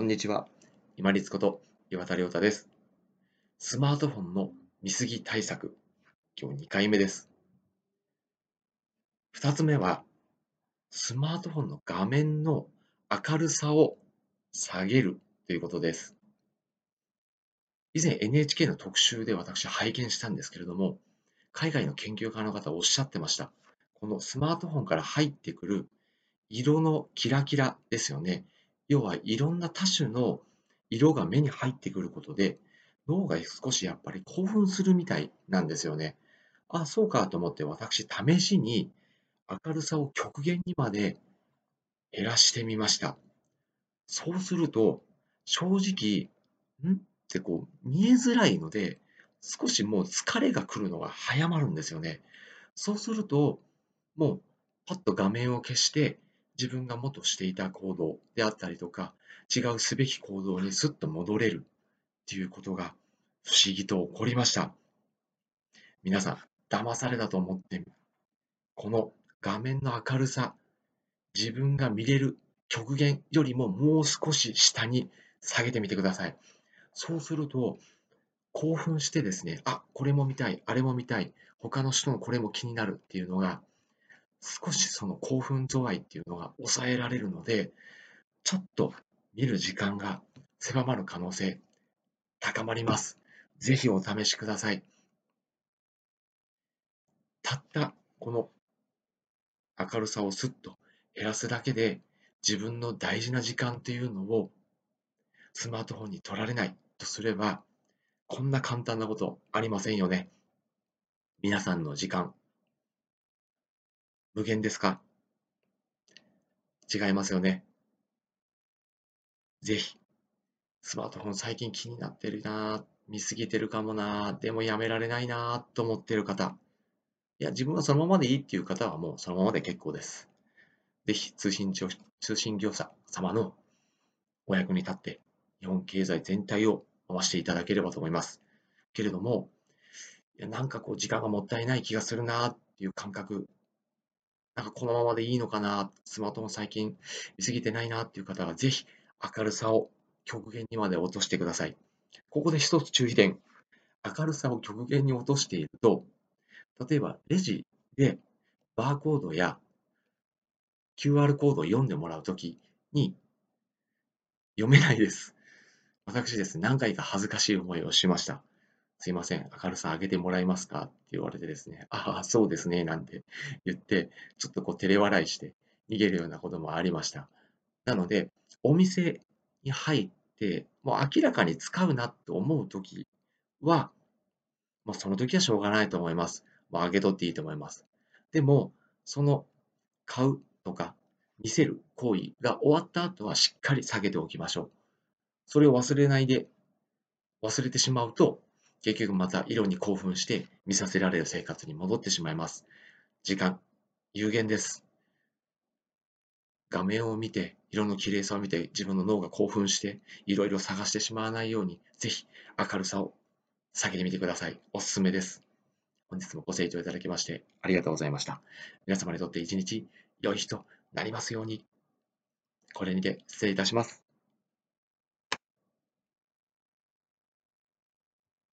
こんにちは。今立こと岩田亮太です。スマートフォンの見過ぎ対策。今日2回目です。2つ目は、スマートフォンの画面の明るさを下げるということです。以前 NHK の特集で私拝見したんですけれども、海外の研究家の方おっしゃってました。このスマートフォンから入ってくる色のキラキラですよね。要はいろんな多種の色が目に入ってくることで、脳が少しやっぱり興奮するみたいなんですよね。あ、そうかと思って私、試しに明るさを極限にまで減らしてみました。そうすると、正直、ん？ってこう見えづらいので、少しもう疲れが来るのが早まるんですよね。そうすると、もうパッと画面を消して、自分が元していた行動であったりとか、違うすべき行動にすっと戻れるっていうことが不思議と起こりました。皆さん、騙されたと思って、この画面の明るさ、自分が見れる極限よりももう少し下に下げてみてください。そうすると、興奮してですね、あ、これも見たい、あれも見たい、他の人のこれも気になるっていうのが少しその興奮度合いっていうのが抑えられるので、ちょっと見る時間が狭まる可能性高まります。ぜひお試しください。たったこの明るさをスッと減らすだけで自分の大事な時間っていうのをスマートフォンに取られないとすればこんな簡単なことありませんよね。皆さんの時間無限ですか？違いますよね。ぜひ、スマートフォン最近気になってるな見すぎてるかもなでもやめられないなと思ってる方。いや、自分はそのままでいいっていう方はもうそのままで結構です。ぜひ通信通信業者様のお役に立って、日本経済全体を回していただければと思います。けれども、いやなんかこう時間がもったいない気がするなっていう感覚なんかこのままでいいのかな、スマートフォン最近見すぎてないなっていう方は、ぜひ明るさを極限にまで落としてください。ここで一つ注意点。明るさを極限に落としていると、例えばレジでバーコードや QR コードを読んでもらうときに読めないです。私ですね、何回か恥ずかしい思いをしました。すいません、明るさ上げてもらえますかって言われてですね、ああ、そうですね、なんて言って、ちょっとこう照れ笑いして逃げるようなこともありました。なので、お店に入って、もう明らかに使うなと思うときは、もうその時はしょうがないと思います。もう上げとっていいと思います。でも、その買うとか見せる行為が終わった後はしっかり下げておきましょう。それを忘れないで忘れてしまうと結局また色に興奮して見させられる生活に戻ってしまいます。時間、有限です。画面を見て、色の綺麗さを見て自分の脳が興奮していろいろ探してしまわないように、ぜひ明るさを下げてみてください。おすすめです。本日もご清聴いただきましてありがとうございました。皆様にとって一日良い日となりますように。これにて失礼いたします。